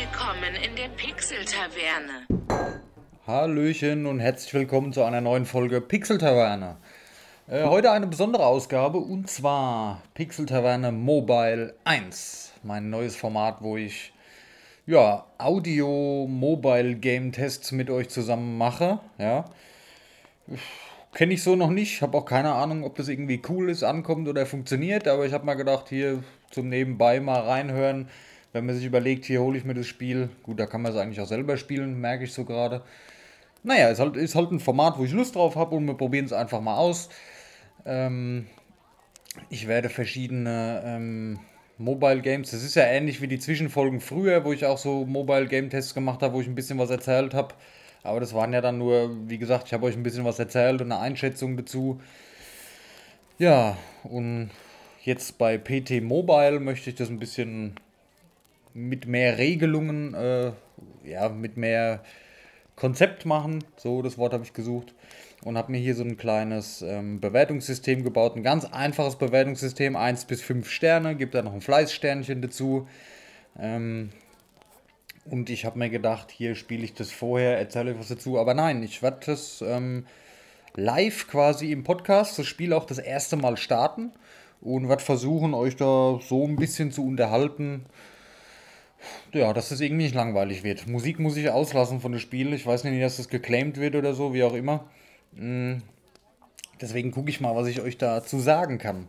Willkommen in der Pixel-Taverne. Hallöchen und herzlich willkommen zu einer neuen Folge Pixel Taverne. Äh, heute eine besondere Ausgabe und zwar Pixel Taverne Mobile 1. Mein neues Format, wo ich ja, Audio-Mobile-Game-Tests mit euch zusammen mache. Ja. Kenne ich so noch nicht, habe auch keine Ahnung, ob das irgendwie cool ist, ankommt oder funktioniert, aber ich habe mal gedacht, hier zum Nebenbei mal reinhören, wenn man sich überlegt, hier hole ich mir das Spiel. Gut, da kann man es eigentlich auch selber spielen, merke ich so gerade. Naja, ist halt, ist halt ein Format, wo ich Lust drauf habe und wir probieren es einfach mal aus. Ähm, ich werde verschiedene ähm, Mobile Games, das ist ja ähnlich wie die Zwischenfolgen früher, wo ich auch so Mobile Game Tests gemacht habe, wo ich ein bisschen was erzählt habe. Aber das waren ja dann nur, wie gesagt, ich habe euch ein bisschen was erzählt und eine Einschätzung dazu. Ja, und jetzt bei PT Mobile möchte ich das ein bisschen mit mehr Regelungen, äh, ja, mit mehr Konzept machen. So, das Wort habe ich gesucht. Und habe mir hier so ein kleines ähm, Bewertungssystem gebaut. Ein ganz einfaches Bewertungssystem, 1 bis 5 Sterne. Gibt da noch ein Fleißsternchen dazu. Ähm, und ich habe mir gedacht, hier spiele ich das vorher, erzähle ich was dazu. Aber nein, ich werde das ähm, live quasi im Podcast, das Spiel auch das erste Mal starten und werde versuchen, euch da so ein bisschen zu unterhalten. Ja, dass es irgendwie nicht langweilig wird. Musik muss ich auslassen von dem Spiel. Ich weiß nicht, dass das geclaimed wird oder so, wie auch immer. Mm, deswegen gucke ich mal, was ich euch dazu sagen kann.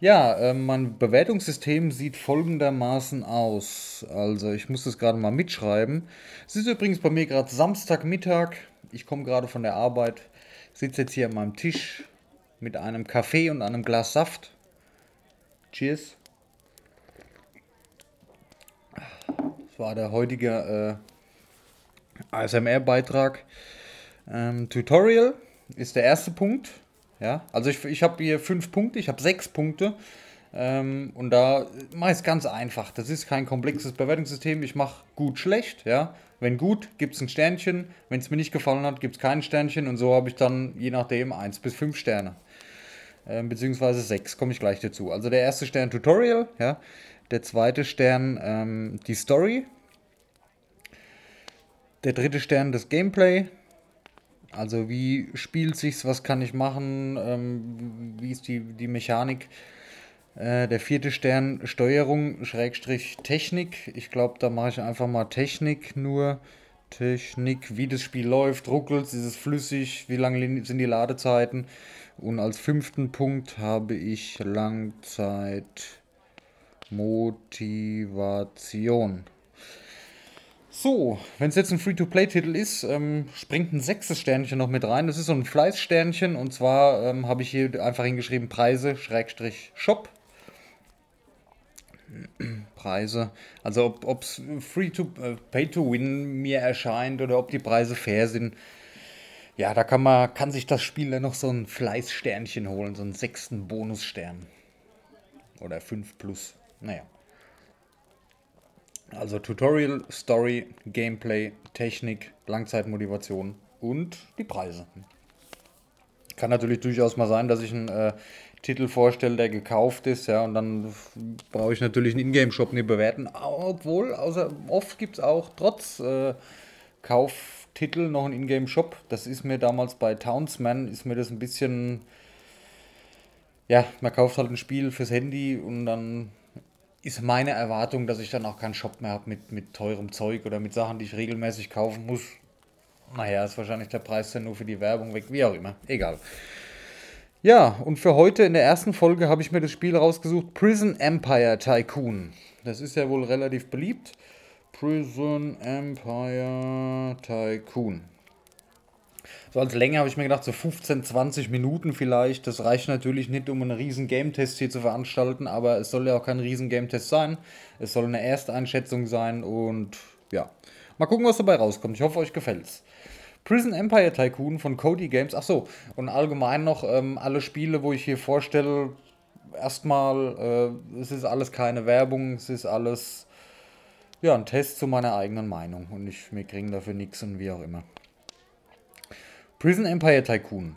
Ja, äh, mein Bewertungssystem sieht folgendermaßen aus. Also, ich muss das gerade mal mitschreiben. Es ist übrigens bei mir gerade Samstagmittag. Ich komme gerade von der Arbeit, sitze jetzt hier an meinem Tisch mit einem Kaffee und einem Glas Saft. Cheers. Das war der heutige äh, ASMR-Beitrag. Ähm, Tutorial ist der erste Punkt. Ja, also ich, ich habe hier fünf Punkte, ich habe sechs Punkte. Ähm, und da mache ich es ganz einfach. Das ist kein komplexes Bewertungssystem. Ich mache gut, schlecht. Ja? Wenn gut, gibt es ein Sternchen. Wenn es mir nicht gefallen hat, gibt es kein Sternchen. Und so habe ich dann je nachdem 1 bis 5 Sterne. Ähm, beziehungsweise 6, komme ich gleich dazu. Also der erste Stern Tutorial. Ja? Der zweite Stern ähm, die Story. Der dritte Stern das Gameplay. Also wie spielt sich's, was kann ich machen, ähm, wie ist die, die Mechanik. Äh, der vierte Stern Steuerung, Schrägstrich Technik. Ich glaube, da mache ich einfach mal Technik nur. Technik, wie das Spiel läuft, ruckelt, ist es flüssig, wie lange sind die Ladezeiten. Und als fünften Punkt habe ich Langzeitmotivation. So, wenn es jetzt ein Free-to-Play-Titel ist, ähm, springt ein sechstes Sternchen noch mit rein. Das ist so ein Fleißsternchen und zwar ähm, habe ich hier einfach hingeschrieben Preise, Schrägstrich, Shop. Preise, also ob es Free-to-Pay-to-Win äh, mir erscheint oder ob die Preise fair sind. Ja, da kann man, kann sich das Spiel dann noch so ein Fleißsternchen holen, so einen sechsten Bonusstern. Oder 5 plus. Naja. Also Tutorial, Story, Gameplay, Technik, Langzeitmotivation und die Preise. Kann natürlich durchaus mal sein, dass ich einen äh, Titel vorstelle, der gekauft ist, ja, und dann brauche ich natürlich einen Ingame-Shop nicht bewerten. Obwohl, außer oft gibt es auch trotz äh, Kauftitel noch einen Ingame-Shop. Das ist mir damals bei Townsman, ist mir das ein bisschen. Ja, man kauft halt ein Spiel fürs Handy und dann ist meine Erwartung, dass ich dann auch keinen Shop mehr habe mit, mit teurem Zeug oder mit Sachen, die ich regelmäßig kaufen muss. Naja, ist wahrscheinlich der Preis dann nur für die Werbung weg, wie auch immer. Egal. Ja, und für heute in der ersten Folge habe ich mir das Spiel rausgesucht: Prison Empire Tycoon. Das ist ja wohl relativ beliebt. Prison Empire Tycoon. So als Länge habe ich mir gedacht, so 15, 20 Minuten vielleicht. Das reicht natürlich nicht, um einen riesen Game-Test hier zu veranstalten, aber es soll ja auch kein riesen Game-Test sein. Es soll eine Ersteinschätzung sein und ja. Mal gucken, was dabei rauskommt. Ich hoffe, euch gefällt's. Prison Empire Tycoon von Cody Games. Achso, und allgemein noch ähm, alle Spiele, wo ich hier vorstelle, erstmal, äh, es ist alles keine Werbung, es ist alles ja, ein Test zu meiner eigenen Meinung und ich, wir kriegen dafür nichts und wie auch immer. Prison Empire Tycoon.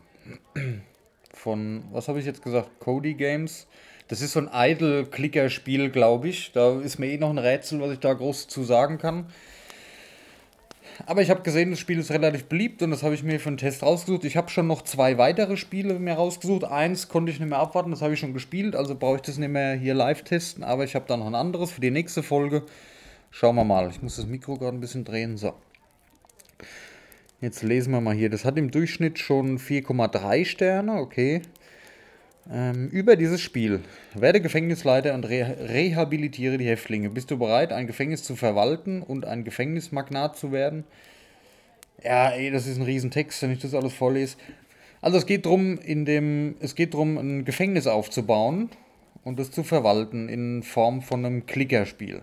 Von, was habe ich jetzt gesagt? Cody Games. Das ist so ein Idle-Clicker-Spiel, glaube ich. Da ist mir eh noch ein Rätsel, was ich da groß zu sagen kann. Aber ich habe gesehen, das Spiel ist relativ beliebt und das habe ich mir für einen Test rausgesucht. Ich habe schon noch zwei weitere Spiele mir rausgesucht. Eins konnte ich nicht mehr abwarten, das habe ich schon gespielt, also brauche ich das nicht mehr hier live testen. Aber ich habe da noch ein anderes für die nächste Folge. Schauen wir mal. Ich muss das Mikro gerade ein bisschen drehen. So. Jetzt lesen wir mal hier. Das hat im Durchschnitt schon 4,3 Sterne. Okay. Ähm, über dieses Spiel. Werde Gefängnisleiter und re rehabilitiere die Häftlinge. Bist du bereit, ein Gefängnis zu verwalten und ein Gefängnismagnat zu werden? Ja, ey, das ist ein Riesentext, wenn ich das alles vorlese. Also es geht darum, in dem, es geht darum, ein Gefängnis aufzubauen und das zu verwalten in Form von einem Klickerspiel.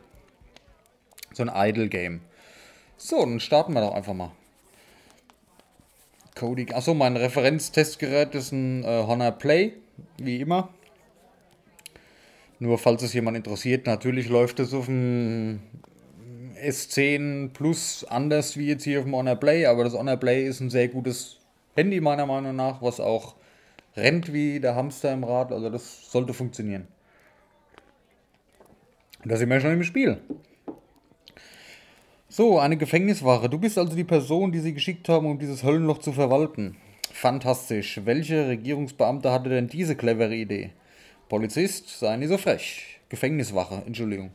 So ein Idle-Game. So, dann starten wir doch einfach mal. Cody. Achso, mein Referenztestgerät ist ein äh, Honor Play wie immer. Nur falls es jemand interessiert, natürlich läuft es auf dem S10 Plus anders wie jetzt hier auf dem Honor Play, aber das Honor Play ist ein sehr gutes Handy meiner Meinung nach, was auch rennt wie der Hamster im Rad, also das sollte funktionieren. Da sind wir schon im Spiel. So, eine Gefängniswache. Du bist also die Person, die sie geschickt haben, um dieses Höllenloch zu verwalten. Fantastisch. Welche Regierungsbeamte hatte denn diese clevere Idee? Polizist, seien Sie so frech. Gefängniswache, Entschuldigung.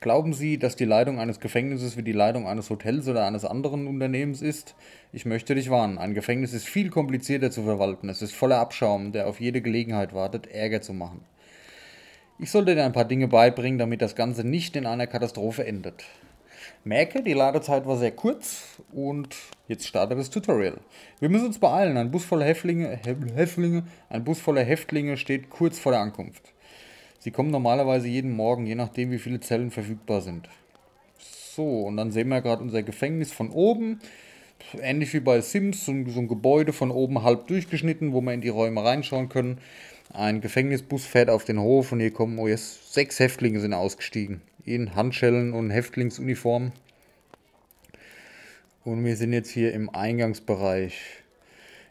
Glauben Sie, dass die Leitung eines Gefängnisses wie die Leitung eines Hotels oder eines anderen Unternehmens ist? Ich möchte dich warnen. Ein Gefängnis ist viel komplizierter zu verwalten. Es ist voller Abschaum, der auf jede Gelegenheit wartet, Ärger zu machen. Ich sollte dir ein paar Dinge beibringen, damit das Ganze nicht in einer Katastrophe endet merke, die Ladezeit war sehr kurz und jetzt startet das Tutorial. Wir müssen uns beeilen. Ein Bus voller Häftlinge, Häftlinge, ein Bus voller Häftlinge steht kurz vor der Ankunft. Sie kommen normalerweise jeden Morgen, je nachdem wie viele Zellen verfügbar sind. So, und dann sehen wir gerade unser Gefängnis von oben. Ähnlich wie bei Sims, so ein, so ein Gebäude von oben halb durchgeschnitten, wo wir in die Räume reinschauen können. Ein Gefängnisbus fährt auf den Hof und hier kommen, oh jetzt, sechs Häftlinge sind ausgestiegen in Handschellen und Häftlingsuniform. Und wir sind jetzt hier im Eingangsbereich.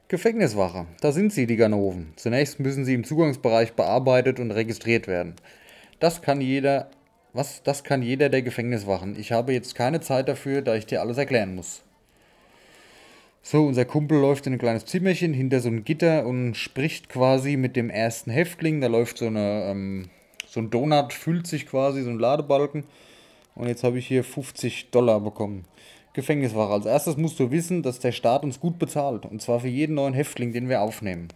Gefängniswache, da sind sie, die Ganoven. Zunächst müssen sie im Zugangsbereich bearbeitet und registriert werden. Das kann jeder, was? Das kann jeder der Gefängniswachen. Ich habe jetzt keine Zeit dafür, da ich dir alles erklären muss. So, unser Kumpel läuft in ein kleines Zimmerchen hinter so ein Gitter und spricht quasi mit dem ersten Häftling. Da läuft so eine ähm, so ein Donut füllt sich quasi, so ein Ladebalken. Und jetzt habe ich hier 50 Dollar bekommen. Gefängniswache. Als erstes musst du wissen, dass der Staat uns gut bezahlt. Und zwar für jeden neuen Häftling, den wir aufnehmen.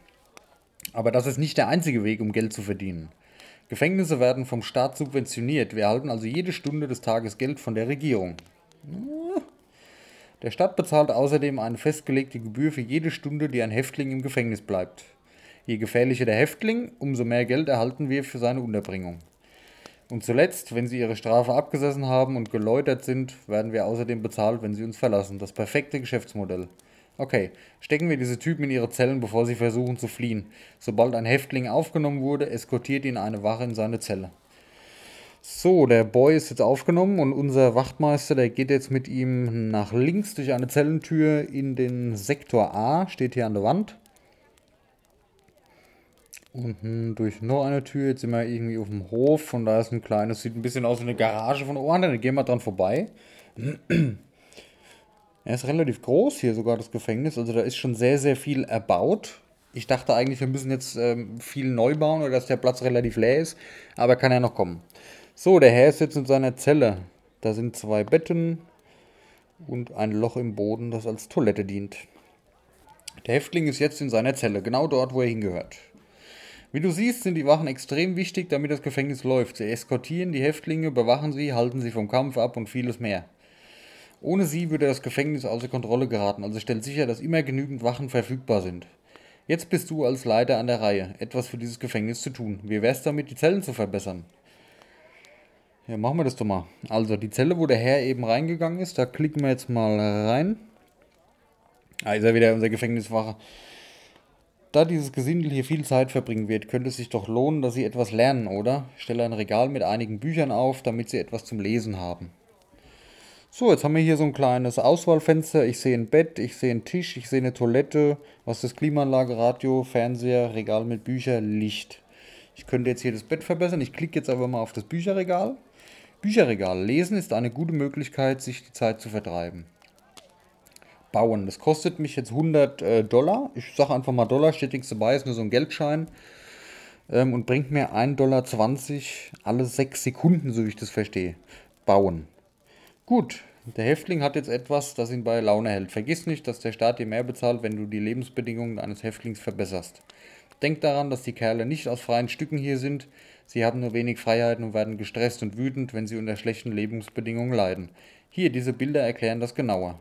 Aber das ist nicht der einzige Weg, um Geld zu verdienen. Gefängnisse werden vom Staat subventioniert. Wir erhalten also jede Stunde des Tages Geld von der Regierung. Der Staat bezahlt außerdem eine festgelegte Gebühr für jede Stunde, die ein Häftling im Gefängnis bleibt. Je gefährlicher der Häftling, umso mehr Geld erhalten wir für seine Unterbringung. Und zuletzt, wenn sie ihre Strafe abgesessen haben und geläutert sind, werden wir außerdem bezahlt, wenn sie uns verlassen. Das perfekte Geschäftsmodell. Okay, stecken wir diese Typen in ihre Zellen, bevor sie versuchen zu fliehen. Sobald ein Häftling aufgenommen wurde, eskortiert ihn eine Wache in seine Zelle. So, der Boy ist jetzt aufgenommen und unser Wachtmeister, der geht jetzt mit ihm nach links durch eine Zellentür in den Sektor A, steht hier an der Wand. Unten durch noch eine Tür. Jetzt sind wir irgendwie auf dem Hof. Und da ist ein kleines, sieht ein bisschen aus wie eine Garage von oben. Dann gehen wir dran vorbei. Er ist relativ groß hier sogar, das Gefängnis. Also da ist schon sehr, sehr viel erbaut. Ich dachte eigentlich, wir müssen jetzt ähm, viel neu bauen oder dass der Platz relativ leer ist. Aber kann ja noch kommen. So, der Herr ist jetzt in seiner Zelle. Da sind zwei Betten und ein Loch im Boden, das als Toilette dient. Der Häftling ist jetzt in seiner Zelle, genau dort, wo er hingehört. Wie du siehst, sind die Wachen extrem wichtig, damit das Gefängnis läuft. Sie eskortieren die Häftlinge, bewachen sie, halten sie vom Kampf ab und vieles mehr. Ohne sie würde das Gefängnis außer Kontrolle geraten, also stellt sicher, dass immer genügend Wachen verfügbar sind. Jetzt bist du als Leiter an der Reihe, etwas für dieses Gefängnis zu tun. Wie wär's damit, die Zellen zu verbessern? Ja, machen wir das doch mal. Also, die Zelle, wo der Herr eben reingegangen ist, da klicken wir jetzt mal rein. Ah, ist er wieder unser Gefängniswache. Da dieses Gesindel hier viel Zeit verbringen wird, könnte es sich doch lohnen, dass Sie etwas lernen, oder? Ich stelle ein Regal mit einigen Büchern auf, damit Sie etwas zum Lesen haben. So, jetzt haben wir hier so ein kleines Auswahlfenster. Ich sehe ein Bett, ich sehe einen Tisch, ich sehe eine Toilette, was ist das Klimaanlage, Radio, Fernseher, Regal mit Büchern, Licht. Ich könnte jetzt hier das Bett verbessern. Ich klicke jetzt aber mal auf das Bücherregal. Bücherregal. Lesen ist eine gute Möglichkeit, sich die Zeit zu vertreiben. Bauen. Das kostet mich jetzt 100 äh, Dollar. Ich sage einfach mal Dollar, steht nichts dabei, ist nur so ein Geldschein. Ähm, und bringt mir 1,20 Dollar alle 6 Sekunden, so wie ich das verstehe. Bauen. Gut, der Häftling hat jetzt etwas, das ihn bei Laune hält. Vergiss nicht, dass der Staat dir mehr bezahlt, wenn du die Lebensbedingungen eines Häftlings verbesserst. Denk daran, dass die Kerle nicht aus freien Stücken hier sind. Sie haben nur wenig Freiheiten und werden gestresst und wütend, wenn sie unter schlechten Lebensbedingungen leiden. Hier, diese Bilder erklären das genauer.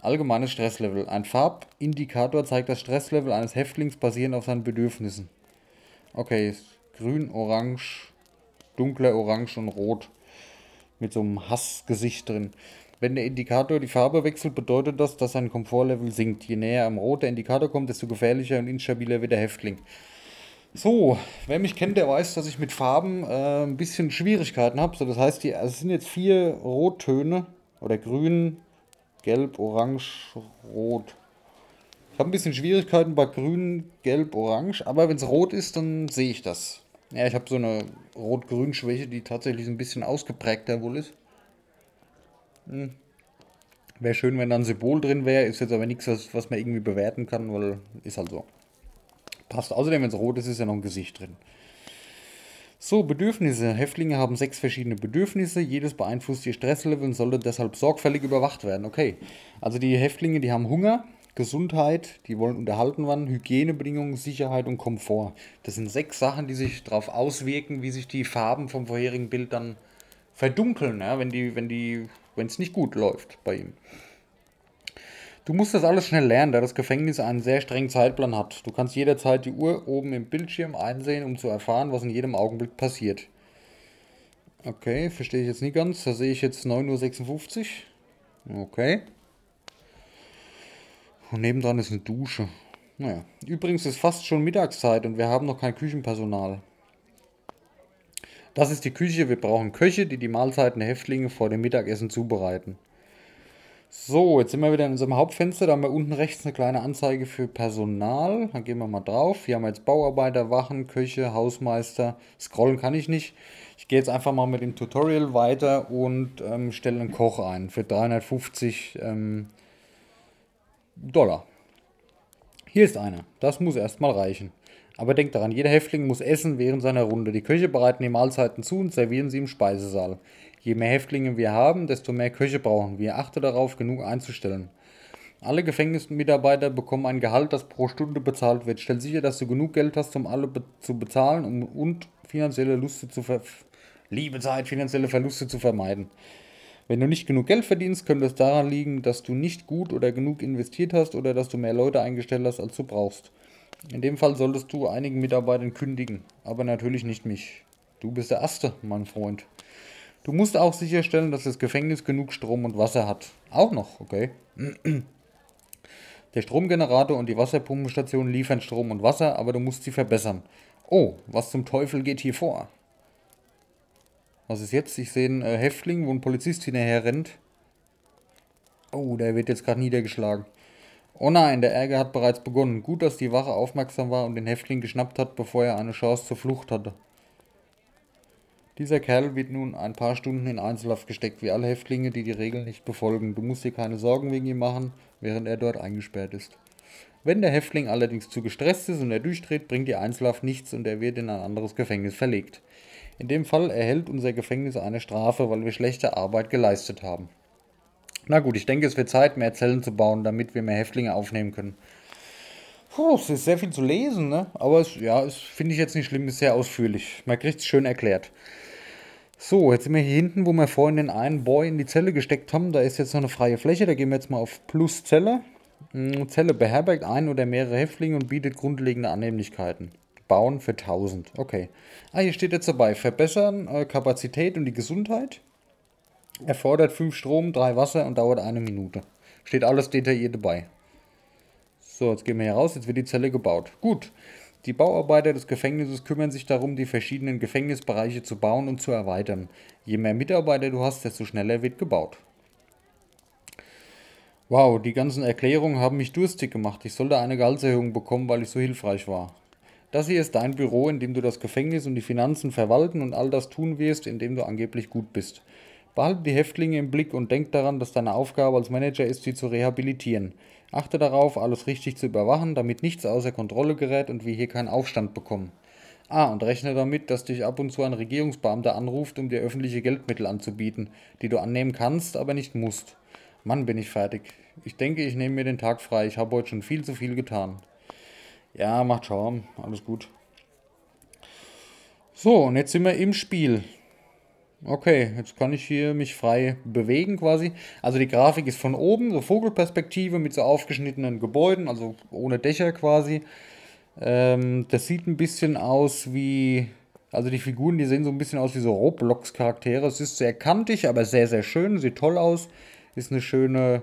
Allgemeines Stresslevel. Ein Farbindikator zeigt das Stresslevel eines Häftlings basierend auf seinen Bedürfnissen. Okay, grün, orange, dunkler orange und rot. Mit so einem Hassgesicht drin. Wenn der Indikator die Farbe wechselt, bedeutet das, dass sein Komfortlevel sinkt. Je näher am Rot der Indikator kommt, desto gefährlicher und instabiler wird der Häftling. So, wer mich kennt, der weiß, dass ich mit Farben äh, ein bisschen Schwierigkeiten habe. So, das heißt, die, also es sind jetzt vier Rottöne oder grün, gelb, orange, rot. Ich habe ein bisschen Schwierigkeiten bei grün, gelb, orange, aber wenn es rot ist, dann sehe ich das. Ja, ich habe so eine Rot-Grün-Schwäche, die tatsächlich ein bisschen ausgeprägter wohl ist. Hm. Wäre schön, wenn da ein Symbol drin wäre, ist jetzt aber nichts, was, was man irgendwie bewerten kann, weil ist halt so. Passt. Außerdem, wenn es rot ist, ist ja noch ein Gesicht drin. So, Bedürfnisse. Häftlinge haben sechs verschiedene Bedürfnisse. Jedes beeinflusst ihr Stresslevel und sollte deshalb sorgfältig überwacht werden. Okay. Also die Häftlinge, die haben Hunger, Gesundheit, die wollen unterhalten werden, Hygienebedingungen, Sicherheit und Komfort. Das sind sechs Sachen, die sich darauf auswirken, wie sich die Farben vom vorherigen Bild dann verdunkeln, ja, wenn die, wenn die, wenn es nicht gut läuft bei ihm. Du musst das alles schnell lernen, da das Gefängnis einen sehr strengen Zeitplan hat. Du kannst jederzeit die Uhr oben im Bildschirm einsehen, um zu erfahren, was in jedem Augenblick passiert. Okay, verstehe ich jetzt nicht ganz. Da sehe ich jetzt 9.56 Uhr. Okay. Und nebendran ist eine Dusche. Naja. Übrigens ist fast schon Mittagszeit und wir haben noch kein Küchenpersonal. Das ist die Küche. Wir brauchen Köche, die die Mahlzeiten der Häftlinge vor dem Mittagessen zubereiten. So, jetzt sind wir wieder in unserem Hauptfenster. Da haben wir unten rechts eine kleine Anzeige für Personal. Da gehen wir mal drauf. Hier haben wir jetzt Bauarbeiter, Wachen, Köche, Hausmeister. Scrollen kann ich nicht. Ich gehe jetzt einfach mal mit dem Tutorial weiter und ähm, stelle einen Koch ein für 350 ähm, Dollar. Hier ist einer. Das muss erstmal reichen. Aber denkt daran, jeder Häftling muss essen während seiner Runde. Die Köche bereiten die Mahlzeiten zu und servieren sie im Speisesaal. Je mehr Häftlinge wir haben, desto mehr Köche brauchen wir. Achte darauf, genug einzustellen. Alle Gefängnismitarbeiter bekommen ein Gehalt, das pro Stunde bezahlt wird. Stell sicher, dass du genug Geld hast, um alle be zu bezahlen um, und finanzielle Luste zu ver Liebe Zeit, finanzielle Verluste zu vermeiden. Wenn du nicht genug Geld verdienst, könnte es daran liegen, dass du nicht gut oder genug investiert hast oder dass du mehr Leute eingestellt hast, als du brauchst. In dem Fall solltest du einigen Mitarbeitern kündigen, aber natürlich nicht mich. Du bist der Erste, mein Freund. Du musst auch sicherstellen, dass das Gefängnis genug Strom und Wasser hat. Auch noch, okay. Der Stromgenerator und die Wasserpumpenstation liefern Strom und Wasser, aber du musst sie verbessern. Oh, was zum Teufel geht hier vor? Was ist jetzt? Ich sehe einen äh, Häftling, wo ein Polizist hinterher rennt. Oh, der wird jetzt gerade niedergeschlagen. Oh nein, der Ärger hat bereits begonnen. Gut, dass die Wache aufmerksam war und den Häftling geschnappt hat, bevor er eine Chance zur Flucht hatte. Dieser Kerl wird nun ein paar Stunden in Einzelhaft gesteckt, wie alle Häftlinge, die die Regeln nicht befolgen. Du musst dir keine Sorgen wegen ihm machen, während er dort eingesperrt ist. Wenn der Häftling allerdings zu gestresst ist und er durchdreht, bringt die Einzelhaft nichts und er wird in ein anderes Gefängnis verlegt. In dem Fall erhält unser Gefängnis eine Strafe, weil wir schlechte Arbeit geleistet haben. Na gut, ich denke, es wird Zeit, mehr Zellen zu bauen, damit wir mehr Häftlinge aufnehmen können. Puh, es ist sehr viel zu lesen, ne? Aber es, ja, es finde ich jetzt nicht schlimm, ist sehr ausführlich. Man kriegt es schön erklärt. So, jetzt sind wir hier hinten, wo wir vorhin den einen Boy in die Zelle gesteckt haben. Da ist jetzt noch eine freie Fläche. Da gehen wir jetzt mal auf Plus Zelle. Hm, Zelle beherbergt ein oder mehrere Häftlinge und bietet grundlegende Annehmlichkeiten. Bauen für 1000. Okay. Ah, hier steht jetzt dabei. Verbessern äh, Kapazität und die Gesundheit. Erfordert 5 Strom, 3 Wasser und dauert eine Minute. Steht alles detailliert dabei. So, jetzt gehen wir hier raus. Jetzt wird die Zelle gebaut. Gut. Die Bauarbeiter des Gefängnisses kümmern sich darum, die verschiedenen Gefängnisbereiche zu bauen und zu erweitern. Je mehr Mitarbeiter du hast, desto schneller wird gebaut. Wow, die ganzen Erklärungen haben mich durstig gemacht. Ich sollte eine Gehaltserhöhung bekommen, weil ich so hilfreich war. Das hier ist dein Büro, in dem du das Gefängnis und die Finanzen verwalten und all das tun wirst, in dem du angeblich gut bist. Behalte die Häftlinge im Blick und denk daran, dass deine Aufgabe als Manager ist, sie zu rehabilitieren. Achte darauf, alles richtig zu überwachen, damit nichts außer Kontrolle gerät und wir hier keinen Aufstand bekommen. Ah, und rechne damit, dass dich ab und zu ein Regierungsbeamter anruft, um dir öffentliche Geldmittel anzubieten, die du annehmen kannst, aber nicht musst. Mann, bin ich fertig. Ich denke, ich nehme mir den Tag frei. Ich habe heute schon viel zu viel getan. Ja, macht Schaum. Alles gut. So, und jetzt sind wir im Spiel. Okay, jetzt kann ich hier mich frei bewegen quasi. Also die Grafik ist von oben, so Vogelperspektive mit so aufgeschnittenen Gebäuden, also ohne Dächer quasi. Ähm, das sieht ein bisschen aus wie. Also die Figuren, die sehen so ein bisschen aus wie so Roblox-Charaktere. Es ist sehr kantig, aber sehr, sehr schön. Sieht toll aus. Ist eine schöne.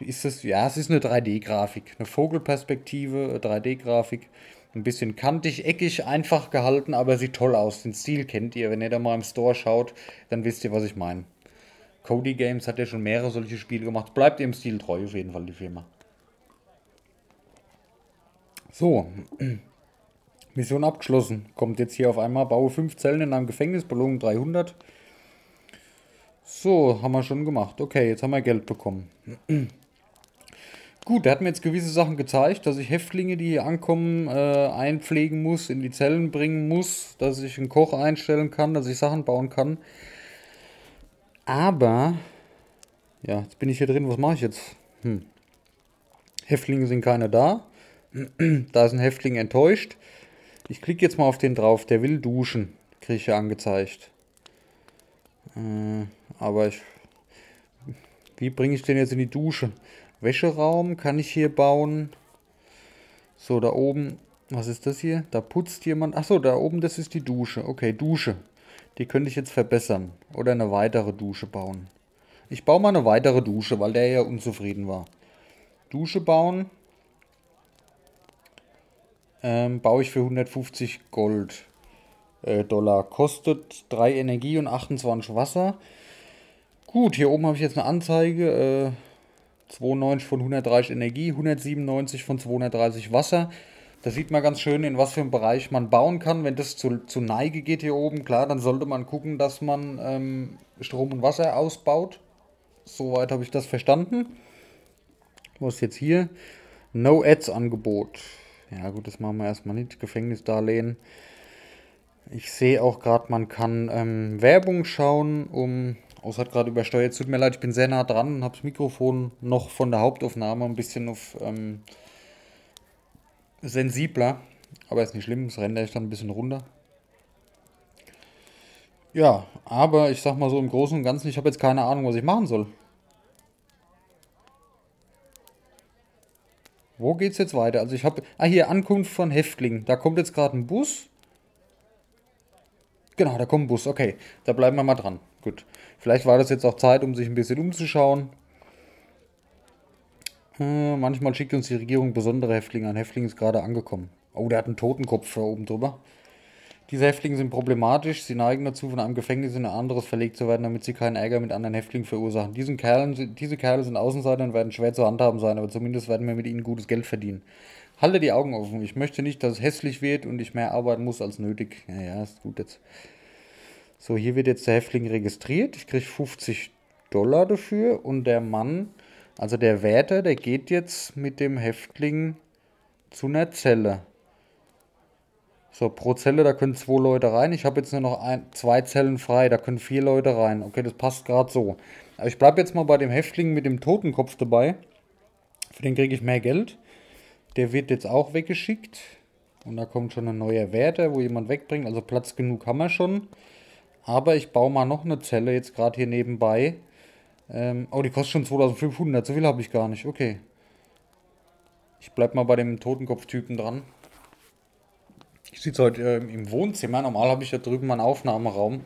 Ist es. Ja, es ist eine 3D-Grafik. Eine Vogelperspektive, 3D-Grafik. Ein bisschen kantig, eckig, einfach gehalten, aber sieht toll aus. Den Stil kennt ihr. Wenn ihr da mal im Store schaut, dann wisst ihr, was ich meine. Cody Games hat ja schon mehrere solche Spiele gemacht. Bleibt ihr im Stil treu, auf jeden Fall, die Firma. So, Mission abgeschlossen. Kommt jetzt hier auf einmal, baue 5 Zellen in einem Gefängnis, Belohnung 300. So, haben wir schon gemacht. Okay, jetzt haben wir Geld bekommen. Gut, der hat mir jetzt gewisse Sachen gezeigt, dass ich Häftlinge, die hier ankommen, äh, einpflegen muss, in die Zellen bringen muss, dass ich einen Koch einstellen kann, dass ich Sachen bauen kann. Aber, ja, jetzt bin ich hier drin, was mache ich jetzt? Hm. Häftlinge sind keine da. da ist ein Häftling enttäuscht. Ich klicke jetzt mal auf den drauf, der will duschen. Kriege ich ja angezeigt. Äh, aber ich. Wie bringe ich den jetzt in die Dusche? Wäscheraum kann ich hier bauen. So, da oben. Was ist das hier? Da putzt jemand. Achso, da oben, das ist die Dusche. Okay, Dusche. Die könnte ich jetzt verbessern. Oder eine weitere Dusche bauen. Ich baue mal eine weitere Dusche, weil der ja unzufrieden war. Dusche bauen. Ähm, baue ich für 150 Gold äh, Dollar. Kostet 3 Energie und 28 Wasser. Gut, hier oben habe ich jetzt eine Anzeige. Äh, 92 von 130 Energie, 197 von 230 Wasser. Da sieht man ganz schön, in was für einem Bereich man bauen kann. Wenn das zu, zu Neige geht hier oben, klar, dann sollte man gucken, dass man ähm, Strom und Wasser ausbaut. Soweit habe ich das verstanden. Was ist jetzt hier? No Ads Angebot. Ja gut, das machen wir erstmal nicht. Gefängnisdarlehen. Ich sehe auch gerade, man kann ähm, Werbung schauen, um. Es hat gerade übersteuert. Tut mir leid, ich bin sehr nah dran und habe das Mikrofon noch von der Hauptaufnahme ein bisschen auf ähm, sensibler. Aber ist nicht schlimm, das rendere ich dann ein bisschen runter. Ja, aber ich sag mal so im Großen und Ganzen, ich habe jetzt keine Ahnung, was ich machen soll. Wo geht's jetzt weiter? Also ich habe... Ah, hier, Ankunft von Häftlingen. Da kommt jetzt gerade ein Bus. Genau, da kommt ein Bus. Okay, da bleiben wir mal dran. Gut. Vielleicht war das jetzt auch Zeit, um sich ein bisschen umzuschauen. Äh, manchmal schickt uns die Regierung besondere Häftlinge. Ein Häftling ist gerade angekommen. Oh, der hat einen Totenkopf da oben drüber. Diese Häftlinge sind problematisch. Sie neigen dazu, von einem Gefängnis in ein anderes verlegt zu werden, damit sie keinen Ärger mit anderen Häftlingen verursachen. Diesen Kerlen, diese Kerle sind Außenseiter und werden schwer zu handhaben sein, aber zumindest werden wir mit ihnen gutes Geld verdienen. Halte die Augen offen. Ich möchte nicht, dass es hässlich wird und ich mehr arbeiten muss als nötig. Ja, ja, ist gut jetzt. So, hier wird jetzt der Häftling registriert. Ich kriege 50 Dollar dafür und der Mann, also der Wärter, der geht jetzt mit dem Häftling zu einer Zelle. So, pro Zelle, da können zwei Leute rein. Ich habe jetzt nur noch ein, zwei Zellen frei, da können vier Leute rein. Okay, das passt gerade so. Aber ich bleibe jetzt mal bei dem Häftling mit dem Totenkopf dabei. Für den kriege ich mehr Geld. Der wird jetzt auch weggeschickt. Und da kommt schon ein neuer Wärter, wo jemand wegbringt. Also Platz genug haben wir schon. Aber ich baue mal noch eine Zelle jetzt gerade hier nebenbei. Ähm, oh, die kostet schon 2500. So viel habe ich gar nicht. Okay. Ich bleibe mal bei dem Totenkopf-Typen dran. Ich sitze heute äh, im Wohnzimmer. Normal habe ich da drüben meinen Aufnahmeraum.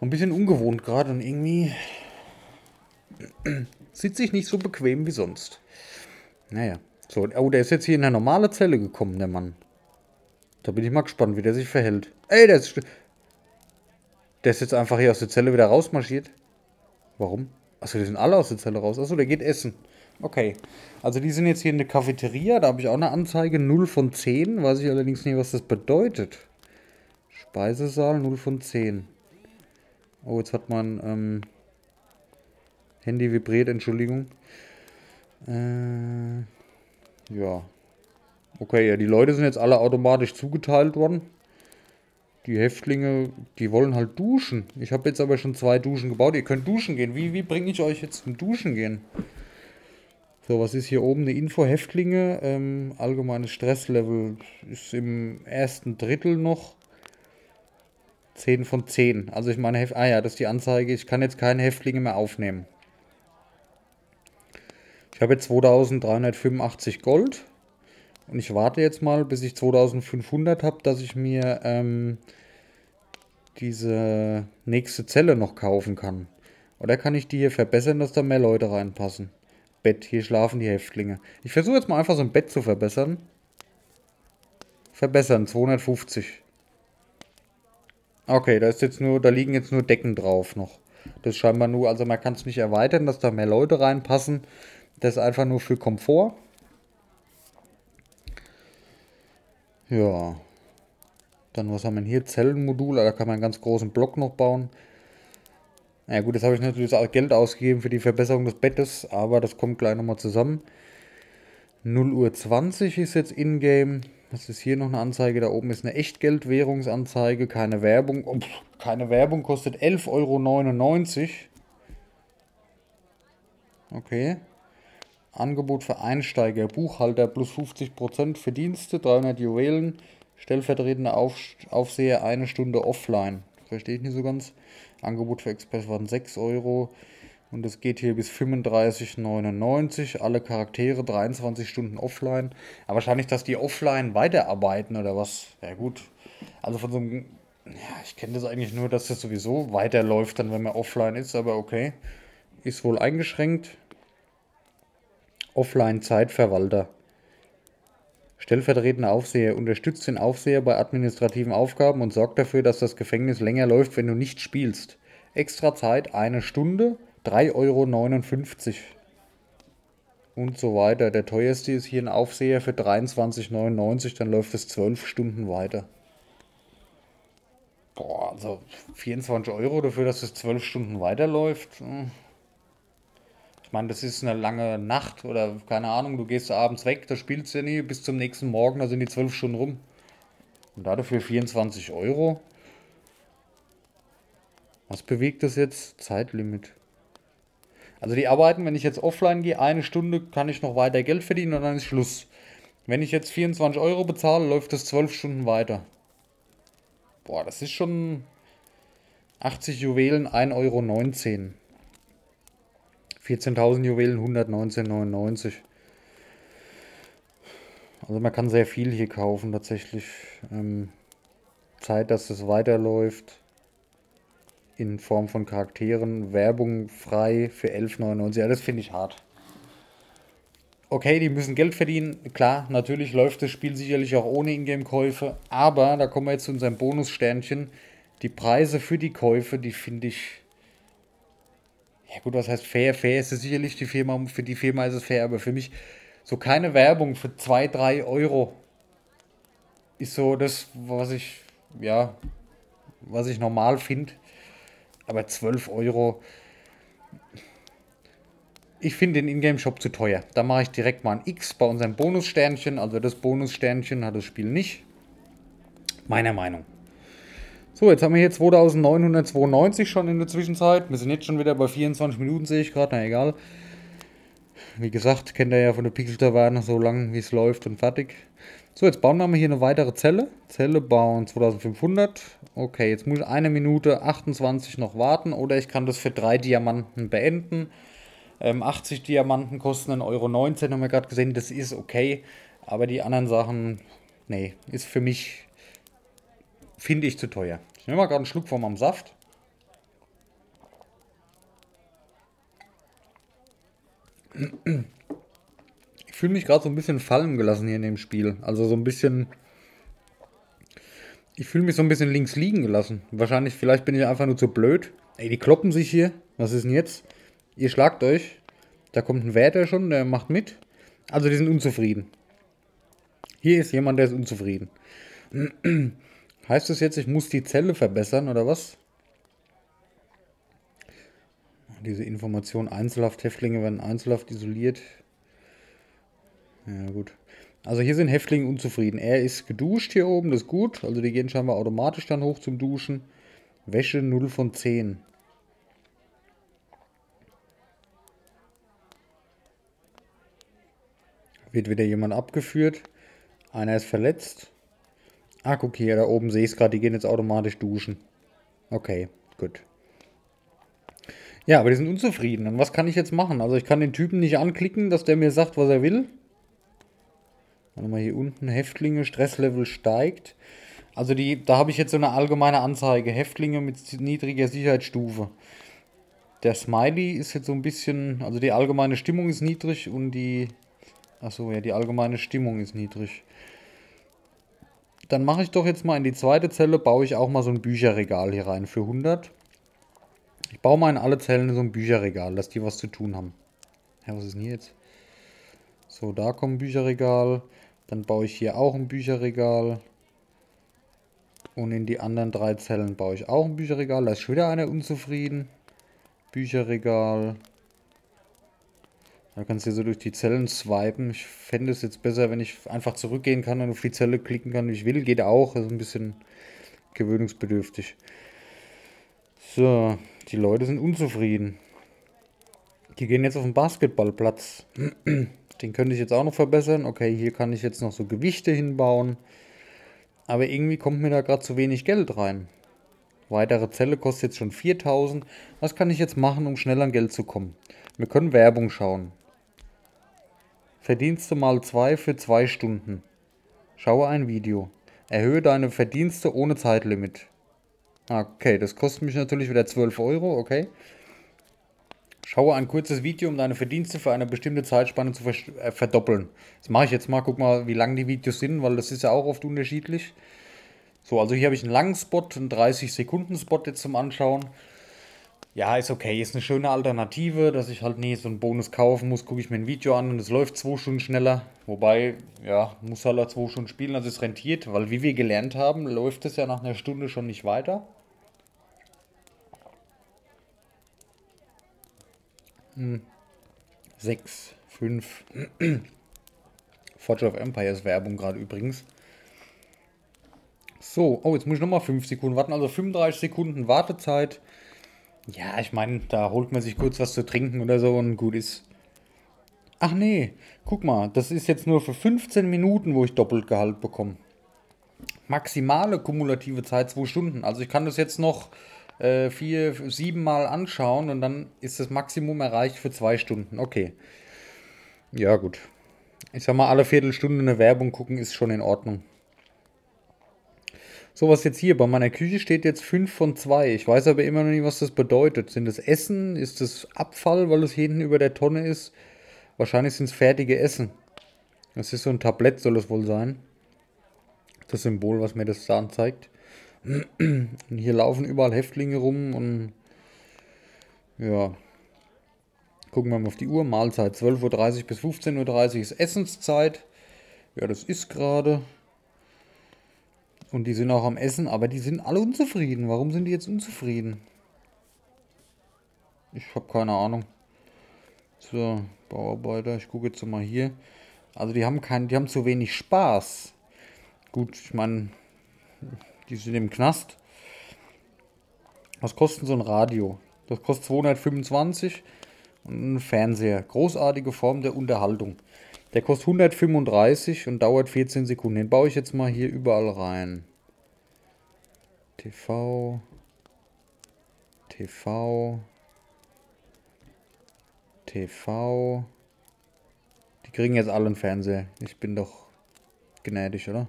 Ein bisschen ungewohnt gerade und irgendwie sitze ich nicht so bequem wie sonst. Naja. So, oh, der ist jetzt hier in eine normale Zelle gekommen, der Mann. Da bin ich mal gespannt, wie der sich verhält. Ey, der ist. Der ist jetzt einfach hier aus der Zelle wieder rausmarschiert. Warum? Achso, die sind alle aus der Zelle raus. Achso, der geht essen. Okay. Also die sind jetzt hier in der Cafeteria, da habe ich auch eine Anzeige 0 von 10, weiß ich allerdings nicht, was das bedeutet. Speisesaal 0 von 10. Oh, jetzt hat mein ähm, Handy vibriert, Entschuldigung. Äh, ja. Okay, ja, die Leute sind jetzt alle automatisch zugeteilt worden. Die Häftlinge, die wollen halt duschen. Ich habe jetzt aber schon zwei Duschen gebaut. Ihr könnt duschen gehen. Wie, wie bringe ich euch jetzt zum Duschen gehen? So, was ist hier oben? Eine Info Häftlinge. Ähm, allgemeines Stresslevel ist im ersten Drittel noch 10 von 10. Also ich meine, ah ja, das ist die Anzeige. Ich kann jetzt keine Häftlinge mehr aufnehmen. Ich habe jetzt 2385 Gold. Und ich warte jetzt mal, bis ich 2500 habe, dass ich mir ähm, diese nächste Zelle noch kaufen kann. Oder kann ich die hier verbessern, dass da mehr Leute reinpassen? Bett. Hier schlafen die Häftlinge. Ich versuche jetzt mal einfach so ein Bett zu verbessern. Verbessern, 250. Okay, da ist jetzt nur, da liegen jetzt nur Decken drauf noch. Das ist scheinbar nur, also man kann es nicht erweitern, dass da mehr Leute reinpassen. Das ist einfach nur für Komfort. Ja. Dann was haben wir hier? Zellenmodul, da kann man einen ganz großen Block noch bauen. Na ja, gut, jetzt habe ich natürlich auch Geld ausgegeben für die Verbesserung des Bettes, aber das kommt gleich nochmal zusammen. 0 Uhr 20 ist jetzt in-game. Was ist hier noch eine Anzeige? Da oben ist eine Echtgeldwährungsanzeige, keine Werbung. Oh, keine Werbung kostet 11,99 Euro. Okay. Angebot für Einsteiger, Buchhalter plus 50% Verdienste, 300 Juwelen, stellvertretender Auf Aufseher eine Stunde offline. Verstehe ich nicht so ganz. Angebot für Express waren 6 Euro. Und es geht hier bis 35,99. Alle Charaktere 23 Stunden offline. Aber wahrscheinlich, dass die offline weiterarbeiten oder was. Ja, gut. Also von so einem. Ja, ich kenne das eigentlich nur, dass das sowieso weiterläuft, dann wenn man offline ist. Aber okay. Ist wohl eingeschränkt. Offline-Zeitverwalter. Stellvertretender Aufseher unterstützt den Aufseher bei administrativen Aufgaben und sorgt dafür, dass das Gefängnis länger läuft, wenn du nicht spielst. Extra Zeit eine Stunde, 3,59 Euro. Und so weiter. Der teuerste ist hier ein Aufseher für 23,99, dann läuft es 12 Stunden weiter. Boah, also 24 Euro dafür, dass es 12 Stunden weiterläuft. Hm. Ich meine, das ist eine lange Nacht oder keine Ahnung, du gehst abends weg, da spielst du ja nie, bis zum nächsten Morgen, da sind die zwölf Stunden rum. Und dafür 24 Euro. Was bewegt das jetzt? Zeitlimit. Also die arbeiten, wenn ich jetzt offline gehe, eine Stunde kann ich noch weiter Geld verdienen und dann ist Schluss. Wenn ich jetzt 24 Euro bezahle, läuft das 12 Stunden weiter. Boah, das ist schon 80 Juwelen, 1,19 Euro. 14.000 Juwelen, 119,99. Also man kann sehr viel hier kaufen tatsächlich. Ähm, Zeit, dass es weiterläuft. In Form von Charakteren. Werbung frei für 11,99. Ja, das finde ich hart. Okay, die müssen Geld verdienen. Klar, natürlich läuft das Spiel sicherlich auch ohne Ingame-Käufe. Aber da kommen wir jetzt zu unserem Bonussternchen. Die Preise für die Käufe, die finde ich ja gut, was heißt fair? Fair ist es sicherlich die Firma, für die Firma ist es fair, aber für mich so keine Werbung für 2, 3 Euro ist so das, was ich, ja, was ich normal finde. Aber 12 Euro, ich finde den Ingame-Shop zu teuer. Da mache ich direkt mal ein X bei unserem Bonussternchen. Also das Bonussternchen hat das Spiel nicht. Meiner Meinung. So, jetzt haben wir hier 2992 schon in der Zwischenzeit. Wir sind jetzt schon wieder bei 24 Minuten, sehe ich gerade. Na egal. Wie gesagt, kennt ihr ja von der Pixel-Taverne so lang, wie es läuft und fertig. So, jetzt bauen wir hier eine weitere Zelle. Zelle bauen 2500. Okay, jetzt muss ich eine Minute 28 noch warten oder ich kann das für drei Diamanten beenden. Ähm, 80 Diamanten kosten 1,19 Euro, haben wir gerade gesehen. Das ist okay. Aber die anderen Sachen, nee, ist für mich, finde ich zu teuer. Ich nehme mal gerade einen Schluck von meinem Saft. Ich fühle mich gerade so ein bisschen fallen gelassen hier in dem Spiel. Also so ein bisschen. Ich fühle mich so ein bisschen links liegen gelassen. Wahrscheinlich, vielleicht bin ich einfach nur zu blöd. Ey, die kloppen sich hier. Was ist denn jetzt? Ihr schlagt euch. Da kommt ein Wärter schon, der macht mit. Also die sind unzufrieden. Hier ist jemand, der ist unzufrieden. Heißt das jetzt, ich muss die Zelle verbessern oder was? Diese Information, Einzelhaft-Häftlinge werden einzelhaft isoliert. Ja, gut. Also hier sind Häftlinge unzufrieden. Er ist geduscht hier oben, das ist gut. Also die gehen scheinbar automatisch dann hoch zum Duschen. Wäsche 0 von 10. Wird wieder jemand abgeführt. Einer ist verletzt. Ah, guck hier, da oben sehe ich es gerade, die gehen jetzt automatisch duschen. Okay, gut. Ja, aber die sind unzufrieden. Und was kann ich jetzt machen? Also ich kann den Typen nicht anklicken, dass der mir sagt, was er will. Warte mal, hier unten Häftlinge, Stresslevel steigt. Also die, da habe ich jetzt so eine allgemeine Anzeige. Häftlinge mit niedriger Sicherheitsstufe. Der Smiley ist jetzt so ein bisschen, also die allgemeine Stimmung ist niedrig und die, achso, ja, die allgemeine Stimmung ist niedrig. Dann mache ich doch jetzt mal in die zweite Zelle, baue ich auch mal so ein Bücherregal hier rein für 100. Ich baue mal in alle Zellen so ein Bücherregal, dass die was zu tun haben. Ja, was ist denn hier jetzt? So, da kommt ein Bücherregal. Dann baue ich hier auch ein Bücherregal. Und in die anderen drei Zellen baue ich auch ein Bücherregal. Da ist schon wieder einer unzufrieden. Bücherregal. Da kannst du so durch die Zellen swipen. Ich fände es jetzt besser, wenn ich einfach zurückgehen kann und auf die Zelle klicken kann, wie ich will. Geht auch. Das ist ein bisschen gewöhnungsbedürftig. So, die Leute sind unzufrieden. Die gehen jetzt auf den Basketballplatz. Den könnte ich jetzt auch noch verbessern. Okay, hier kann ich jetzt noch so Gewichte hinbauen. Aber irgendwie kommt mir da gerade zu wenig Geld rein. Weitere Zelle kostet jetzt schon 4000. Was kann ich jetzt machen, um schnell an Geld zu kommen? Wir können Werbung schauen. Verdienste mal 2 für 2 Stunden. Schaue ein Video. Erhöhe deine Verdienste ohne Zeitlimit. Okay, das kostet mich natürlich wieder 12 Euro, okay. Schaue ein kurzes Video, um deine Verdienste für eine bestimmte Zeitspanne zu äh, verdoppeln. Das mache ich jetzt mal. Guck mal, wie lang die Videos sind, weil das ist ja auch oft unterschiedlich. So, also hier habe ich einen langen Spot, einen 30-Sekunden-Spot jetzt zum Anschauen. Ja, ist okay, ist eine schöne Alternative, dass ich halt nie so einen Bonus kaufen muss, gucke ich mir ein Video an und es läuft zwei Stunden schneller. Wobei, ja, muss halt zwei Stunden spielen, also es rentiert, weil wie wir gelernt haben, läuft es ja nach einer Stunde schon nicht weiter. Hm. 6, 5. Forge of Empires Werbung gerade übrigens. So, oh, jetzt muss ich nochmal 5 Sekunden warten, also 35 Sekunden Wartezeit. Ja, ich meine, da holt man sich kurz was zu trinken oder so und gut ist. Ach nee, guck mal, das ist jetzt nur für 15 Minuten, wo ich Doppelgehalt bekomme. Maximale kumulative Zeit 2 Stunden. Also ich kann das jetzt noch äh, vier, sieben Mal anschauen und dann ist das Maximum erreicht für 2 Stunden. Okay. Ja, gut. Ich sag mal, alle Viertelstunde eine Werbung gucken ist schon in Ordnung. So, was jetzt hier bei meiner Küche steht jetzt 5 von 2. Ich weiß aber immer noch nicht, was das bedeutet. Sind das Essen? Ist das Abfall, weil es hinten über der Tonne ist? Wahrscheinlich sind es fertige Essen. Das ist so ein Tablett, soll es wohl sein. Das Symbol, was mir das da anzeigt. Und hier laufen überall Häftlinge rum und ja. Gucken wir mal auf die Uhr. Mahlzeit 12.30 Uhr bis 15.30 Uhr ist Essenszeit. Ja, das ist gerade. Und die sind auch am Essen, aber die sind alle unzufrieden. Warum sind die jetzt unzufrieden? Ich habe keine Ahnung. So, Bauarbeiter, ich gucke jetzt mal hier. Also die haben keinen, die haben zu wenig Spaß. Gut, ich meine, die sind im Knast. Was kostet so ein Radio? Das kostet 225 und ein Fernseher. Großartige Form der Unterhaltung. Der kostet 135 und dauert 14 Sekunden. Den baue ich jetzt mal hier überall rein. TV. TV. TV. Die kriegen jetzt alle einen Fernseher. Ich bin doch gnädig, oder?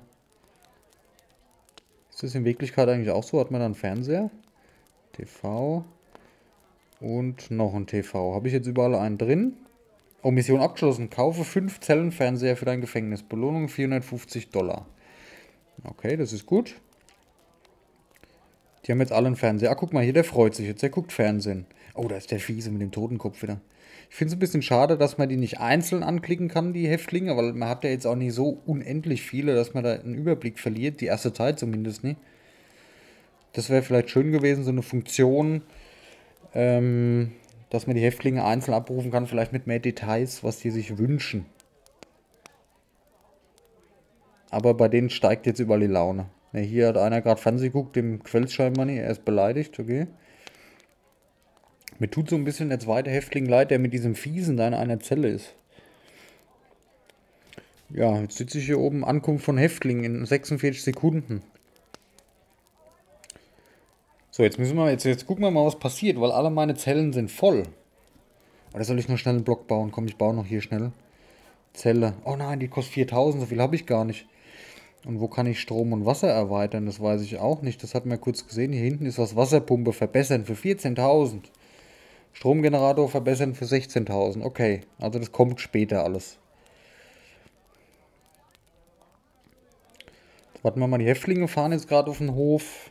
Ist das in Wirklichkeit eigentlich auch so? Hat man dann einen Fernseher? TV. Und noch ein TV. Habe ich jetzt überall einen drin? Oh, Mission abgeschlossen. Kaufe 5 Zellenfernseher für dein Gefängnis. Belohnung 450 Dollar. Okay, das ist gut. Die haben jetzt alle einen Fernseher. Ah, guck mal, hier, der freut sich jetzt. Der guckt Fernsehen. Oh, da ist der Fiese mit dem Totenkopf wieder. Ich finde es ein bisschen schade, dass man die nicht einzeln anklicken kann, die Häftlinge, weil man hat ja jetzt auch nicht so unendlich viele, dass man da einen Überblick verliert. Die erste Zeit zumindest nicht. Das wäre vielleicht schön gewesen, so eine Funktion, ähm, dass man die Häftlinge einzeln abrufen kann, vielleicht mit mehr Details, was die sich wünschen. Aber bei denen steigt jetzt überall die Laune. Ne, hier hat einer gerade Fernsehen geguckt, dem quält scheinbar nicht, er ist beleidigt, okay. Mir tut so ein bisschen der zweite Häftling leid, der mit diesem Fiesen da in einer Zelle ist. Ja, jetzt sitze ich hier oben, Ankunft von Häftlingen in 46 Sekunden. So, jetzt müssen wir, jetzt, jetzt gucken wir mal, was passiert, weil alle meine Zellen sind voll. Oder soll ich noch schnell einen Block bauen? Komm, ich baue noch hier schnell. Zelle. Oh nein, die kostet 4000, so viel habe ich gar nicht. Und wo kann ich Strom und Wasser erweitern? Das weiß ich auch nicht. Das hat man kurz gesehen. Hier hinten ist was Wasserpumpe verbessern für 14.000. Stromgenerator verbessern für 16.000. Okay, also das kommt später alles. Warten wir mal, die Häftlinge fahren jetzt gerade auf den Hof.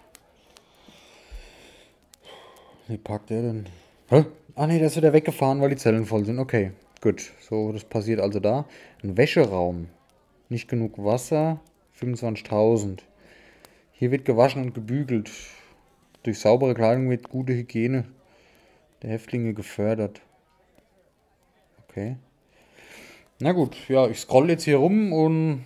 Wie packt der denn? Hä? Ah ne, der ist wieder weggefahren, weil die Zellen voll sind. Okay, gut. So, das passiert also da. Ein Wäscheraum. Nicht genug Wasser. 25.000. Hier wird gewaschen und gebügelt. Durch saubere Kleidung wird gute Hygiene der Häftlinge gefördert. Okay. Na gut, ja, ich scroll jetzt hier rum und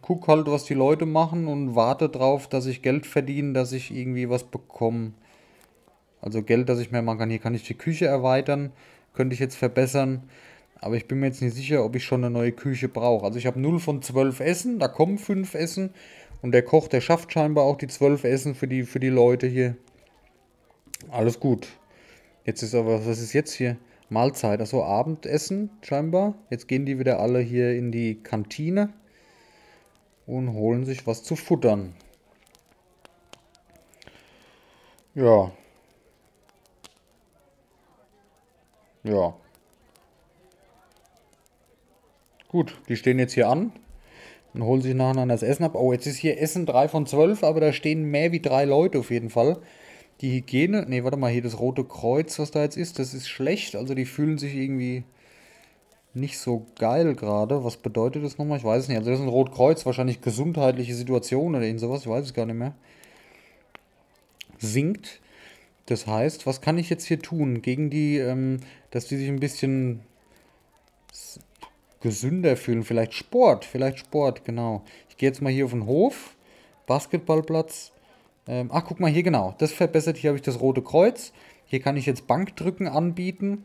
guck halt, was die Leute machen und warte drauf, dass ich Geld verdiene, dass ich irgendwie was bekomme. Also Geld, das ich mehr machen kann. Hier kann ich die Küche erweitern, könnte ich jetzt verbessern. Aber ich bin mir jetzt nicht sicher, ob ich schon eine neue Küche brauche. Also ich habe 0 von 12 Essen, da kommen 5 Essen. Und der Koch, der schafft scheinbar auch die 12 Essen für die, für die Leute hier. Alles gut. Jetzt ist aber, was ist jetzt hier? Mahlzeit, also Abendessen scheinbar. Jetzt gehen die wieder alle hier in die Kantine und holen sich was zu futtern. Ja. Ja. Gut, die stehen jetzt hier an und holen sich nacheinander das Essen ab. Oh, jetzt ist hier Essen 3 von 12, aber da stehen mehr wie drei Leute auf jeden Fall. Die Hygiene, nee, warte mal, hier das Rote Kreuz, was da jetzt ist, das ist schlecht. Also die fühlen sich irgendwie nicht so geil gerade. Was bedeutet das nochmal? Ich weiß es nicht. Also das ist ein Rotkreuz, wahrscheinlich gesundheitliche Situation oder irgend sowas, ich weiß es gar nicht mehr. Sinkt. Das heißt, was kann ich jetzt hier tun gegen die, ähm, dass die sich ein bisschen gesünder fühlen? Vielleicht Sport, vielleicht Sport, genau. Ich gehe jetzt mal hier auf den Hof, Basketballplatz, ähm, ach, guck mal hier genau. Das verbessert. Hier habe ich das rote Kreuz. Hier kann ich jetzt Bankdrücken anbieten.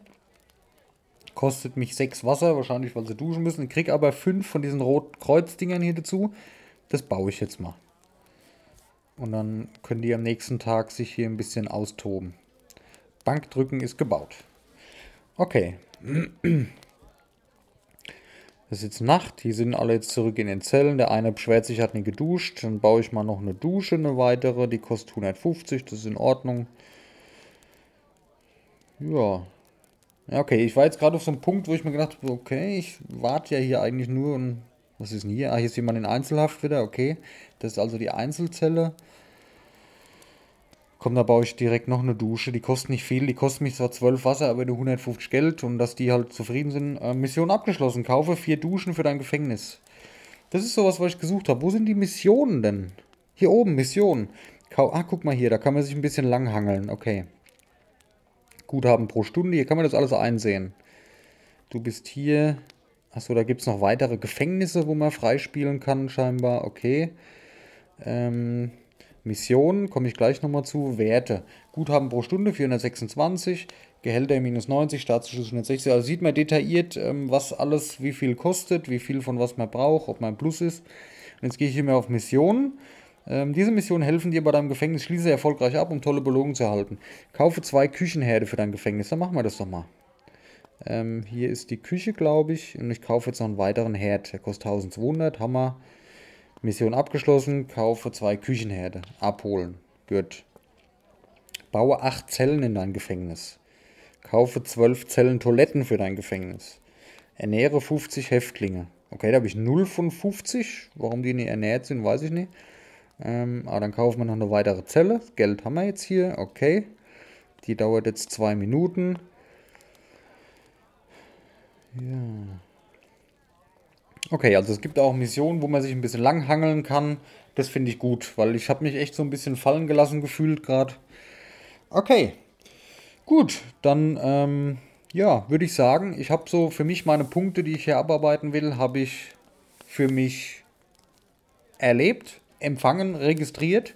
Kostet mich 6 Wasser, wahrscheinlich, weil sie duschen müssen. Ich kriege aber 5 von diesen roten Kreuzdingern hier dazu. Das baue ich jetzt mal. Und dann können die am nächsten Tag sich hier ein bisschen austoben. Bankdrücken ist gebaut. Okay. Es ist jetzt Nacht, die sind alle jetzt zurück in den Zellen. Der eine beschwert sich, hat nicht geduscht. Dann baue ich mal noch eine Dusche, eine weitere. Die kostet 150, das ist in Ordnung. Ja. Ja, okay, ich war jetzt gerade auf so einem Punkt, wo ich mir gedacht habe, okay, ich warte ja hier eigentlich nur und was ist denn hier? Ah, hier ist jemand in Einzelhaft wieder, okay. Das ist also die Einzelzelle. Komm, da baue ich direkt noch eine Dusche. Die kostet nicht viel. Die kostet mich zwar 12 Wasser, aber nur 150 Geld. Und dass die halt zufrieden sind. Äh, Mission abgeschlossen. Kaufe vier Duschen für dein Gefängnis. Das ist sowas, was ich gesucht habe. Wo sind die Missionen denn? Hier oben, Missionen. Kau ah, guck mal hier. Da kann man sich ein bisschen langhangeln. Okay. Guthaben pro Stunde. Hier kann man das alles einsehen. Du bist hier. Achso, da gibt es noch weitere Gefängnisse, wo man freispielen kann, scheinbar. Okay. Ähm, Missionen, komme ich gleich nochmal zu. Werte. Guthaben pro Stunde 426, Gehälter minus 90, Staatsschuss 160. Also sieht man detailliert, ähm, was alles wie viel kostet, wie viel von was man braucht, ob man Plus ist. Und jetzt gehe ich hier mal auf Missionen. Ähm, diese Missionen helfen dir bei deinem Gefängnis. Schließe erfolgreich ab, um tolle Belohnungen zu erhalten. Kaufe zwei Küchenherde für dein Gefängnis. Dann machen wir das doch mal. Ähm, hier ist die Küche, glaube ich. Und ich kaufe jetzt noch einen weiteren Herd. Der kostet 1200. Hammer. Mission abgeschlossen, kaufe zwei Küchenherde. Abholen. Gut. Baue acht Zellen in dein Gefängnis. Kaufe zwölf Zellen Toiletten für dein Gefängnis. Ernähre 50 Häftlinge. Okay, da habe ich 0 von 50. Warum die nicht ernährt sind, weiß ich nicht. Ähm, aber dann kaufen wir noch eine weitere Zelle. Geld haben wir jetzt hier. Okay. Die dauert jetzt zwei Minuten. Ja. Okay, also es gibt auch Missionen, wo man sich ein bisschen lang hangeln kann. Das finde ich gut, weil ich habe mich echt so ein bisschen fallen gelassen gefühlt gerade. Okay, gut, dann ähm, ja, würde ich sagen, ich habe so für mich meine Punkte, die ich hier abarbeiten will, habe ich für mich erlebt, empfangen, registriert.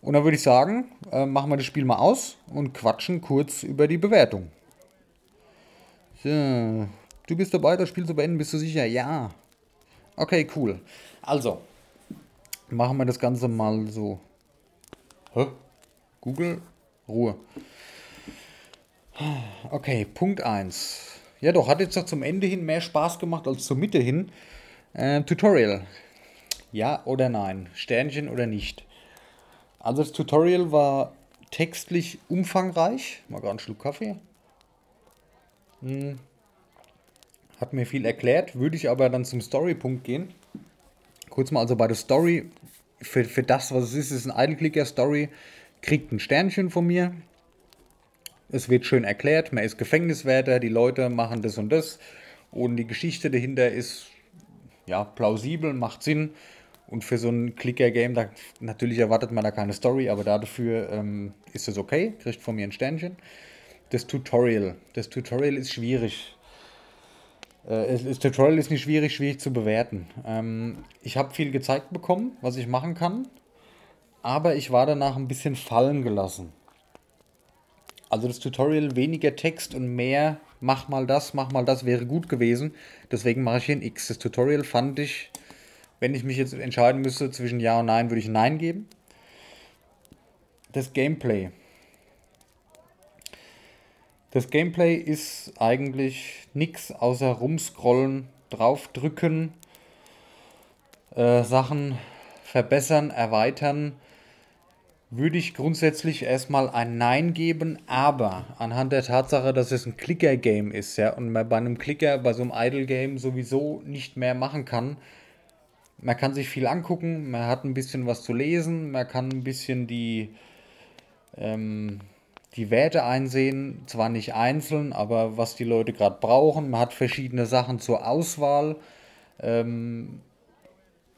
Und dann würde ich sagen, äh, machen wir das Spiel mal aus und quatschen kurz über die Bewertung. So, du bist dabei, das Spiel zu beenden, bist du sicher? Ja. Okay, cool. Also, machen wir das Ganze mal so. Hä? Google, Ruhe. Okay, Punkt 1. Ja doch, hat jetzt doch zum Ende hin mehr Spaß gemacht als zur Mitte hin. Äh, Tutorial. Ja oder nein? Sternchen oder nicht? Also das Tutorial war textlich umfangreich. Mal gerade einen Schluck Kaffee. Hm. Hat mir viel erklärt, würde ich aber dann zum Story-Punkt gehen. Kurz mal also bei der Story, für, für das, was es ist, ist ein Idle-Clicker-Story, kriegt ein Sternchen von mir. Es wird schön erklärt, man ist Gefängniswärter, die Leute machen das und das und die Geschichte dahinter ist ja plausibel, macht Sinn. Und für so ein Clicker-Game, da, natürlich erwartet man da keine Story, aber dafür ähm, ist es okay, kriegt von mir ein Sternchen. Das Tutorial. Das Tutorial ist schwierig. Äh, das Tutorial ist nicht schwierig, schwierig zu bewerten. Ähm, ich habe viel gezeigt bekommen, was ich machen kann, aber ich war danach ein bisschen fallen gelassen. Also das Tutorial weniger Text und mehr mach mal das, mach mal das wäre gut gewesen. Deswegen mache ich hier ein X. Das Tutorial fand ich, wenn ich mich jetzt entscheiden müsste zwischen Ja und Nein, würde ich Nein geben. Das Gameplay. Das Gameplay ist eigentlich nichts außer rumscrollen, draufdrücken, äh, Sachen verbessern, erweitern. Würde ich grundsätzlich erstmal ein Nein geben, aber anhand der Tatsache, dass es ein Clicker-Game ist, ja, und man bei einem Clicker, bei so einem Idle-Game sowieso nicht mehr machen kann, man kann sich viel angucken, man hat ein bisschen was zu lesen, man kann ein bisschen die, ähm, die Werte einsehen, zwar nicht einzeln, aber was die Leute gerade brauchen. Man hat verschiedene Sachen zur Auswahl. Ähm,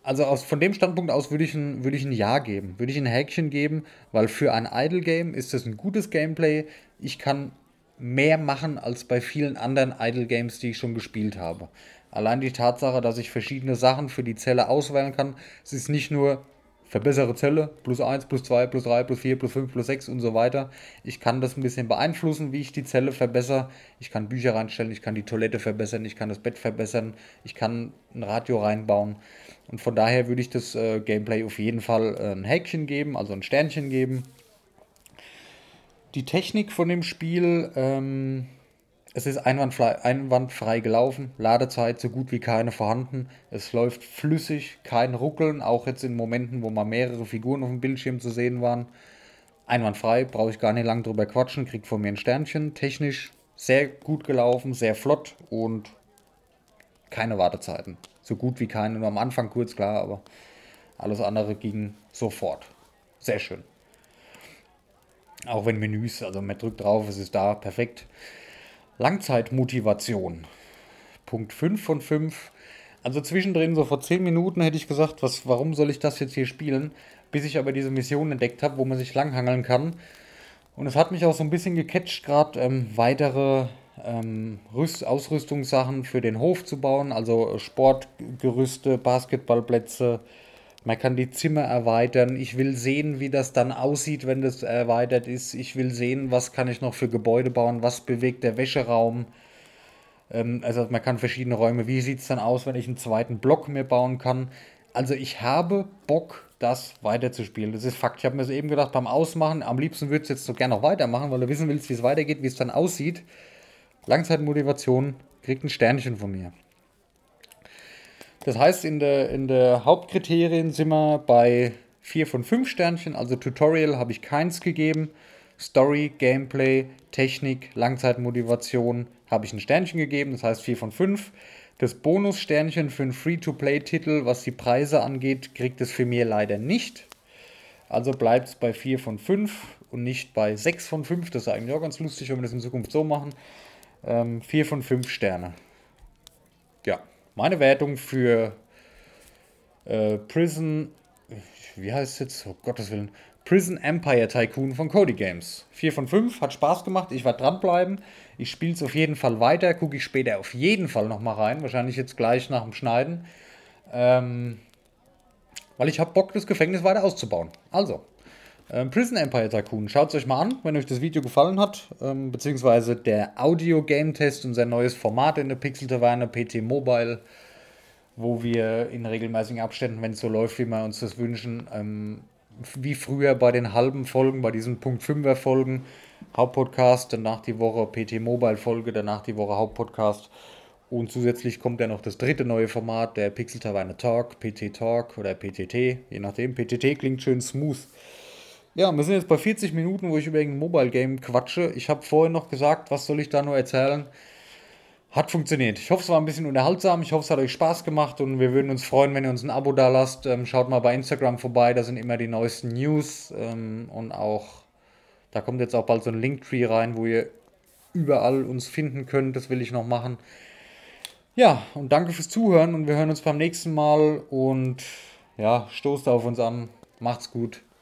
also aus, von dem Standpunkt aus würde ich, ein, ich ein Ja geben, würde ich ein Häkchen geben, weil für ein Idle-Game ist das ein gutes Gameplay. Ich kann mehr machen als bei vielen anderen Idle-Games, die ich schon gespielt habe. Allein die Tatsache, dass ich verschiedene Sachen für die Zelle auswählen kann. Es ist nicht nur verbessere Zelle, plus 1, plus 2, plus 3, plus 4, plus 5, plus 6 und so weiter. Ich kann das ein bisschen beeinflussen, wie ich die Zelle verbessere. Ich kann Bücher reinstellen, ich kann die Toilette verbessern, ich kann das Bett verbessern, ich kann ein Radio reinbauen. Und von daher würde ich das äh, Gameplay auf jeden Fall äh, ein Häkchen geben, also ein Sternchen geben. Die Technik von dem Spiel, ähm, es ist einwandfrei, einwandfrei gelaufen, Ladezeit so gut wie keine vorhanden. Es läuft flüssig, kein Ruckeln, auch jetzt in Momenten, wo mal mehrere Figuren auf dem Bildschirm zu sehen waren. Einwandfrei, brauche ich gar nicht lange drüber quatschen, kriegt von mir ein Sternchen. Technisch sehr gut gelaufen, sehr flott und keine Wartezeiten. So gut wie keine, nur am Anfang kurz klar, aber alles andere ging sofort. Sehr schön. Auch wenn Menüs, also man drückt drauf, es ist da, perfekt. Langzeitmotivation. Punkt 5 von 5. Also zwischendrin, so vor 10 Minuten hätte ich gesagt, was, warum soll ich das jetzt hier spielen? Bis ich aber diese Mission entdeckt habe, wo man sich langhangeln kann. Und es hat mich auch so ein bisschen gecatcht, gerade ähm, weitere ähm, Rüst Ausrüstungssachen für den Hof zu bauen. Also Sportgerüste, Basketballplätze, man kann die Zimmer erweitern. Ich will sehen, wie das dann aussieht, wenn das erweitert ist. Ich will sehen, was kann ich noch für Gebäude bauen, was bewegt der Wäscheraum. Ähm, also man kann verschiedene Räume. Wie sieht es dann aus, wenn ich einen zweiten Block mir bauen kann? Also ich habe Bock, das weiterzuspielen. Das ist Fakt. Ich habe mir so eben gedacht, beim Ausmachen, am liebsten würde es jetzt so gerne noch weitermachen, weil du wissen willst, wie es weitergeht, wie es dann aussieht. Langzeitmotivation kriegt ein Sternchen von mir. Das heißt, in der, in der Hauptkriterien sind wir bei 4 von 5 Sternchen, also Tutorial habe ich keins gegeben. Story, Gameplay, Technik, Langzeitmotivation habe ich ein Sternchen gegeben, das heißt 4 von 5. Das Bonussternchen für einen Free-to-Play-Titel, was die Preise angeht, kriegt es für mir leider nicht. Also bleibt es bei 4 von 5 und nicht bei 6 von 5. Das ist eigentlich auch ganz lustig, wenn wir das in Zukunft so machen. Ähm, 4 von 5 Sterne. Ja, meine Wertung für äh, Prison, wie heißt es jetzt? Oh Gottes Willen. Prison Empire Tycoon von Cody Games. 4 von 5, hat Spaß gemacht, ich werde dranbleiben. Ich spiele es auf jeden Fall weiter, gucke ich später auf jeden Fall nochmal rein, wahrscheinlich jetzt gleich nach dem Schneiden. Ähm, weil ich habe Bock, das Gefängnis weiter auszubauen. Also, ähm, Prison Empire Tycoon, schaut es euch mal an, wenn euch das Video gefallen hat, ähm, beziehungsweise der Audio-Game-Test, unser neues Format in der Pixel-Taverne, PT Mobile, wo wir in regelmäßigen Abständen, wenn es so läuft, wie wir uns das wünschen, ähm, wie früher bei den halben Folgen, bei diesen Punkt 5er Folgen, Hauptpodcast, danach die Woche PT Mobile Folge, danach die Woche Hauptpodcast. Und zusätzlich kommt ja noch das dritte neue Format, der Pixel Taverne Talk, PT Talk oder PTT, je nachdem. PTT klingt schön smooth. Ja, wir sind jetzt bei 40 Minuten, wo ich über ein Mobile Game quatsche. Ich habe vorhin noch gesagt, was soll ich da nur erzählen? Hat funktioniert. Ich hoffe, es war ein bisschen unterhaltsam. Ich hoffe, es hat euch Spaß gemacht und wir würden uns freuen, wenn ihr uns ein Abo da lasst. Ähm, schaut mal bei Instagram vorbei, da sind immer die neuesten News ähm, und auch, da kommt jetzt auch bald so ein Linktree rein, wo ihr überall uns finden könnt. Das will ich noch machen. Ja, und danke fürs Zuhören und wir hören uns beim nächsten Mal und ja, stoßt auf uns an. Macht's gut.